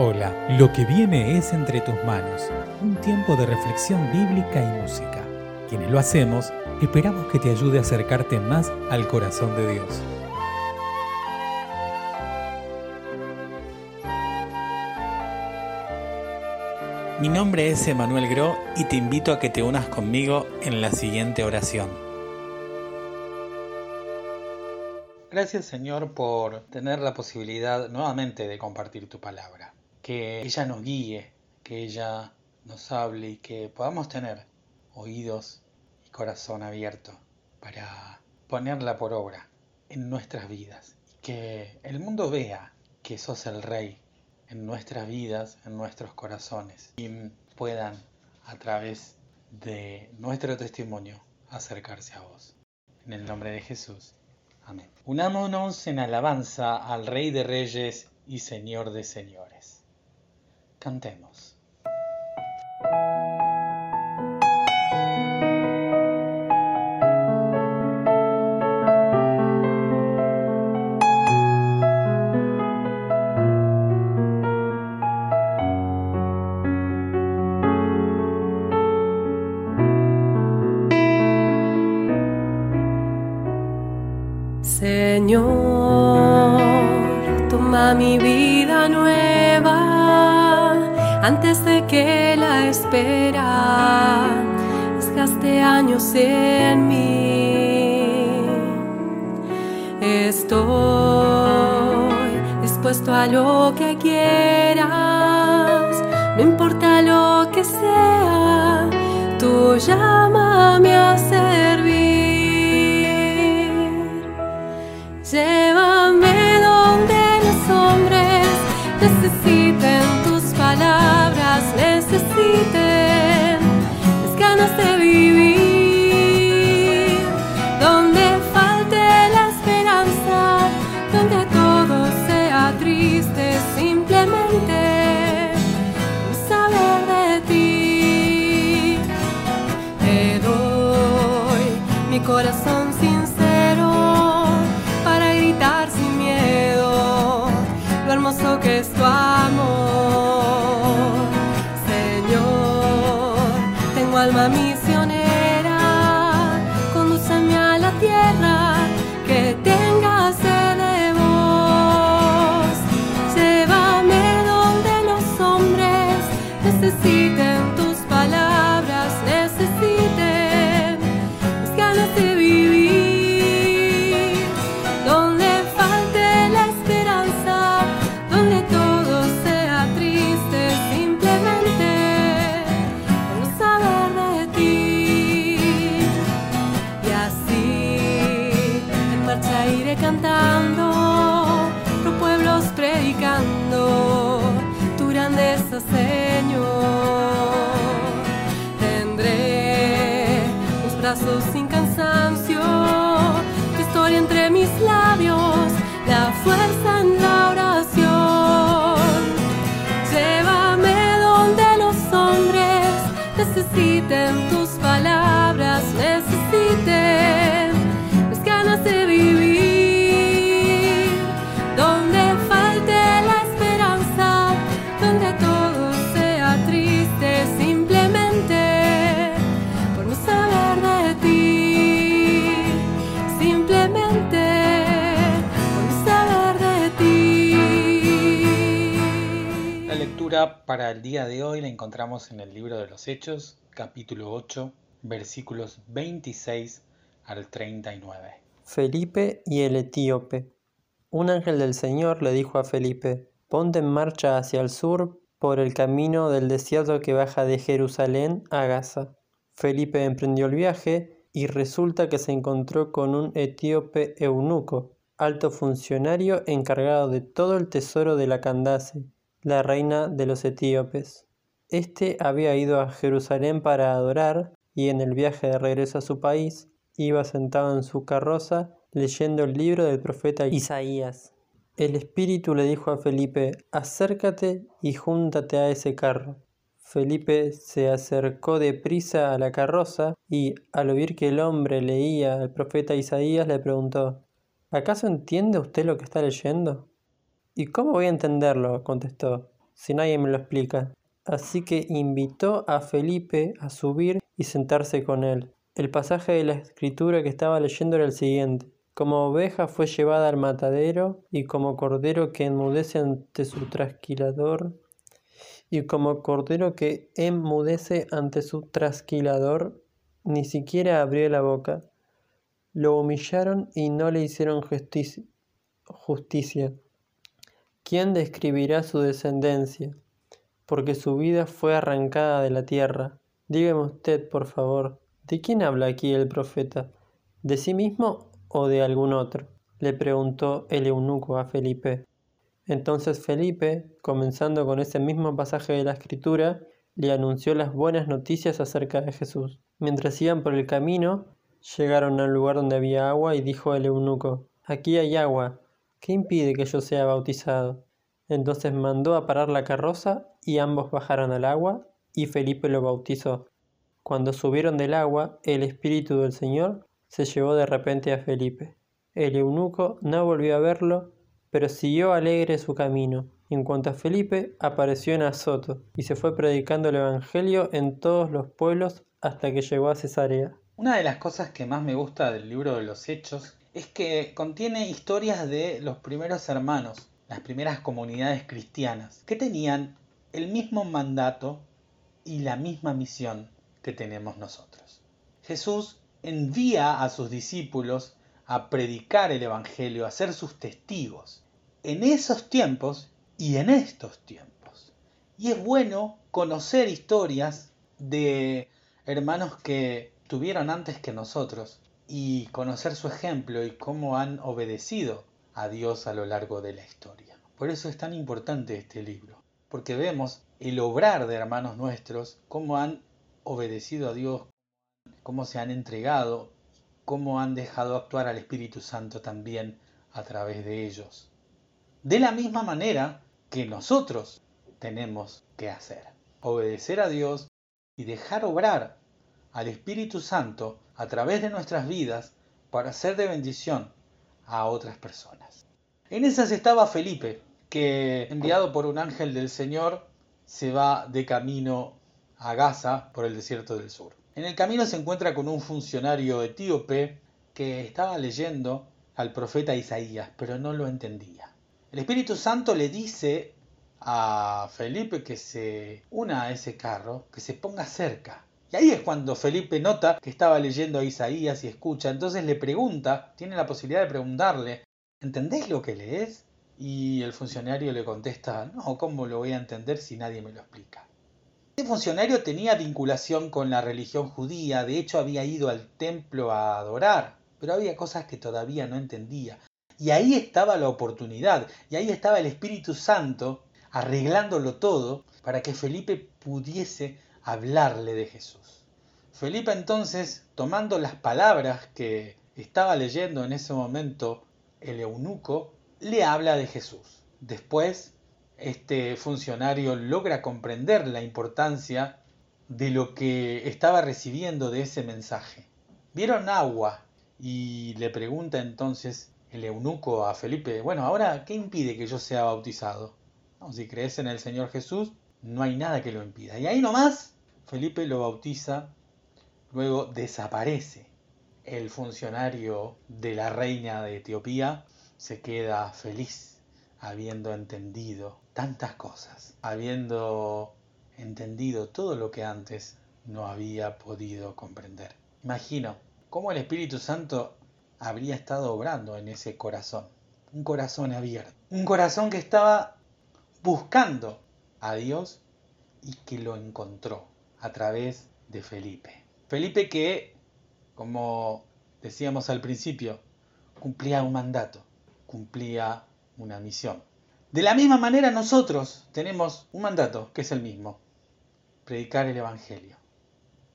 Hola, lo que viene es entre tus manos, un tiempo de reflexión bíblica y música. Quienes lo hacemos, esperamos que te ayude a acercarte más al corazón de Dios. Mi nombre es Emanuel Gro y te invito a que te unas conmigo en la siguiente oración. Gracias Señor por tener la posibilidad nuevamente de compartir tu palabra que ella nos guíe, que ella nos hable y que podamos tener oídos y corazón abierto para ponerla por obra en nuestras vidas. Que el mundo vea que sos el rey en nuestras vidas, en nuestros corazones. Y puedan a través de nuestro testimonio acercarse a vos. En el nombre de Jesús. Amén. Unámonos en alabanza al Rey de Reyes y Señor de Señores. Cantemos. Señor, toma mi vida nueva antes de que la espera desgaste años en mí. Estoy dispuesto a lo que quieras, no importa lo que sea, tú llámame a servir. Hermoso que es tu amor. Tus palabras, necesiten mis ganas de vivir. Donde falte la esperanza, donde todo sea triste, simplemente por no saber de ti. Simplemente por no saber de ti. La lectura para el día de hoy la encontramos en el libro de los Hechos, capítulo 8, versículos 26 al 39. Felipe y el etíope. Un ángel del Señor le dijo a Felipe, ponte en marcha hacia el sur por el camino del desierto que baja de Jerusalén a Gaza. Felipe emprendió el viaje y resulta que se encontró con un etíope eunuco, alto funcionario encargado de todo el tesoro de la Candace, la reina de los etíopes. Este había ido a Jerusalén para adorar y en el viaje de regreso a su país iba sentado en su carroza leyendo el libro del profeta Isaías. El espíritu le dijo a Felipe, acércate y júntate a ese carro. Felipe se acercó deprisa a la carroza y, al oír que el hombre leía al profeta Isaías, le preguntó, ¿Acaso entiende usted lo que está leyendo? ¿Y cómo voy a entenderlo? contestó. si nadie me lo explica? Así que invitó a Felipe a subir y sentarse con él. El pasaje de la escritura que estaba leyendo era el siguiente. Como oveja fue llevada al matadero, y como cordero que enmudece ante su trasquilador, y como cordero que enmudece ante su trasquilador, ni siquiera abrió la boca. Lo humillaron y no le hicieron justicia. ¿Quién describirá su descendencia? Porque su vida fue arrancada de la tierra. Dígame usted, por favor, ¿de quién habla aquí el profeta? ¿De sí mismo o de algún otro? le preguntó el eunuco a Felipe. Entonces Felipe, comenzando con ese mismo pasaje de la escritura, le anunció las buenas noticias acerca de Jesús. Mientras iban por el camino, llegaron al lugar donde había agua y dijo el eunuco, Aquí hay agua, ¿qué impide que yo sea bautizado? Entonces mandó a parar la carroza y ambos bajaron al agua y Felipe lo bautizó. Cuando subieron del agua, el Espíritu del Señor se llevó de repente a Felipe. El eunuco no volvió a verlo, pero siguió alegre su camino. En cuanto a Felipe, apareció en Azoto y se fue predicando el Evangelio en todos los pueblos hasta que llegó a Cesarea. Una de las cosas que más me gusta del libro de los Hechos es que contiene historias de los primeros hermanos, las primeras comunidades cristianas, que tenían el mismo mandato y la misma misión que tenemos nosotros. Jesús envía a sus discípulos a predicar el Evangelio, a ser sus testigos, en esos tiempos y en estos tiempos. Y es bueno conocer historias de hermanos que tuvieron antes que nosotros y conocer su ejemplo y cómo han obedecido a Dios a lo largo de la historia. Por eso es tan importante este libro, porque vemos el obrar de hermanos nuestros, cómo han obedecido a Dios, cómo se han entregado, cómo han dejado actuar al Espíritu Santo también a través de ellos. De la misma manera que nosotros tenemos que hacer, obedecer a Dios y dejar obrar al Espíritu Santo a través de nuestras vidas para ser de bendición a otras personas. En esas estaba Felipe, que enviado por un ángel del Señor se va de camino a Gaza por el desierto del sur. En el camino se encuentra con un funcionario etíope que estaba leyendo al profeta Isaías, pero no lo entendía. El Espíritu Santo le dice a Felipe que se una a ese carro, que se ponga cerca, y ahí es cuando Felipe nota que estaba leyendo a Isaías y escucha. Entonces le pregunta, tiene la posibilidad de preguntarle, ¿entendés lo que lees? Y el funcionario le contesta, no, ¿cómo lo voy a entender si nadie me lo explica? Este funcionario tenía vinculación con la religión judía, de hecho había ido al templo a adorar, pero había cosas que todavía no entendía. Y ahí estaba la oportunidad, y ahí estaba el Espíritu Santo arreglándolo todo para que Felipe pudiese hablarle de Jesús. Felipe entonces, tomando las palabras que estaba leyendo en ese momento el eunuco, le habla de Jesús. Después, este funcionario logra comprender la importancia de lo que estaba recibiendo de ese mensaje. Vieron agua y le pregunta entonces el eunuco a Felipe, bueno, ahora, ¿qué impide que yo sea bautizado? si crees en el Señor Jesús, no hay nada que lo impida. Y ahí nomás Felipe lo bautiza, luego desaparece. El funcionario de la reina de Etiopía se queda feliz habiendo entendido tantas cosas, habiendo entendido todo lo que antes no había podido comprender. Imagino cómo el Espíritu Santo habría estado obrando en ese corazón, un corazón abierto, un corazón que estaba buscando a Dios y que lo encontró a través de Felipe. Felipe que, como decíamos al principio, cumplía un mandato, cumplía una misión. De la misma manera nosotros tenemos un mandato que es el mismo, predicar el Evangelio.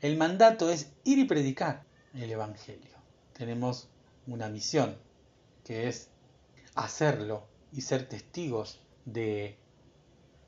El mandato es ir y predicar el Evangelio. Tenemos una misión que es hacerlo y ser testigos de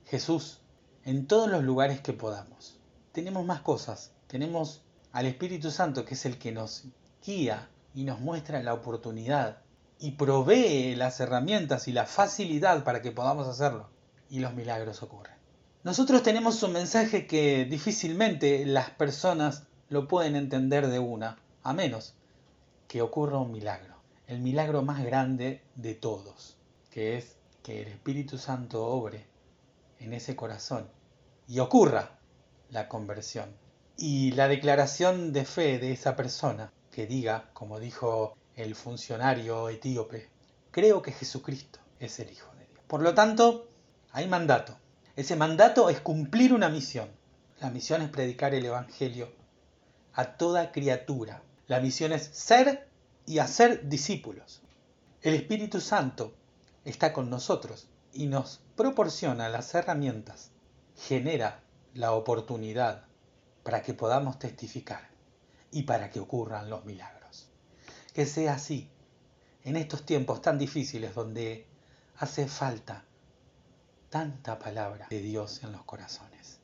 Jesús en todos los lugares que podamos tenemos más cosas. Tenemos al Espíritu Santo, que es el que nos guía y nos muestra la oportunidad y provee las herramientas y la facilidad para que podamos hacerlo. Y los milagros ocurren. Nosotros tenemos un mensaje que difícilmente las personas lo pueden entender de una, a menos que ocurra un milagro, el milagro más grande de todos, que es que el Espíritu Santo obre en ese corazón y ocurra la conversión. Y la declaración de fe de esa persona que diga, como dijo el funcionario etíope, creo que Jesucristo es el Hijo de Dios. Por lo tanto, hay mandato. Ese mandato es cumplir una misión. La misión es predicar el Evangelio a toda criatura. La misión es ser y hacer discípulos. El Espíritu Santo está con nosotros y nos proporciona las herramientas, genera la oportunidad para que podamos testificar y para que ocurran los milagros. Que sea así en estos tiempos tan difíciles donde hace falta tanta palabra de Dios en los corazones.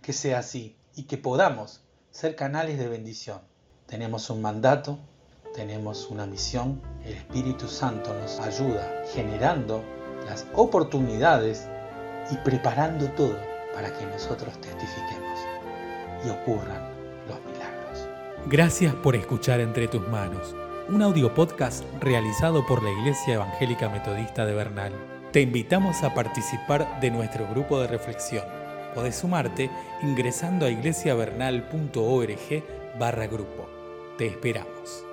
Que sea así y que podamos ser canales de bendición. Tenemos un mandato, tenemos una misión, el Espíritu Santo nos ayuda generando las oportunidades y preparando todo para que nosotros testifiquemos y ocurran los milagros. Gracias por escuchar Entre tus manos, un audio podcast realizado por la Iglesia Evangélica Metodista de Bernal. Te invitamos a participar de nuestro grupo de reflexión o de sumarte ingresando a iglesiavernal.org barra grupo. Te esperamos.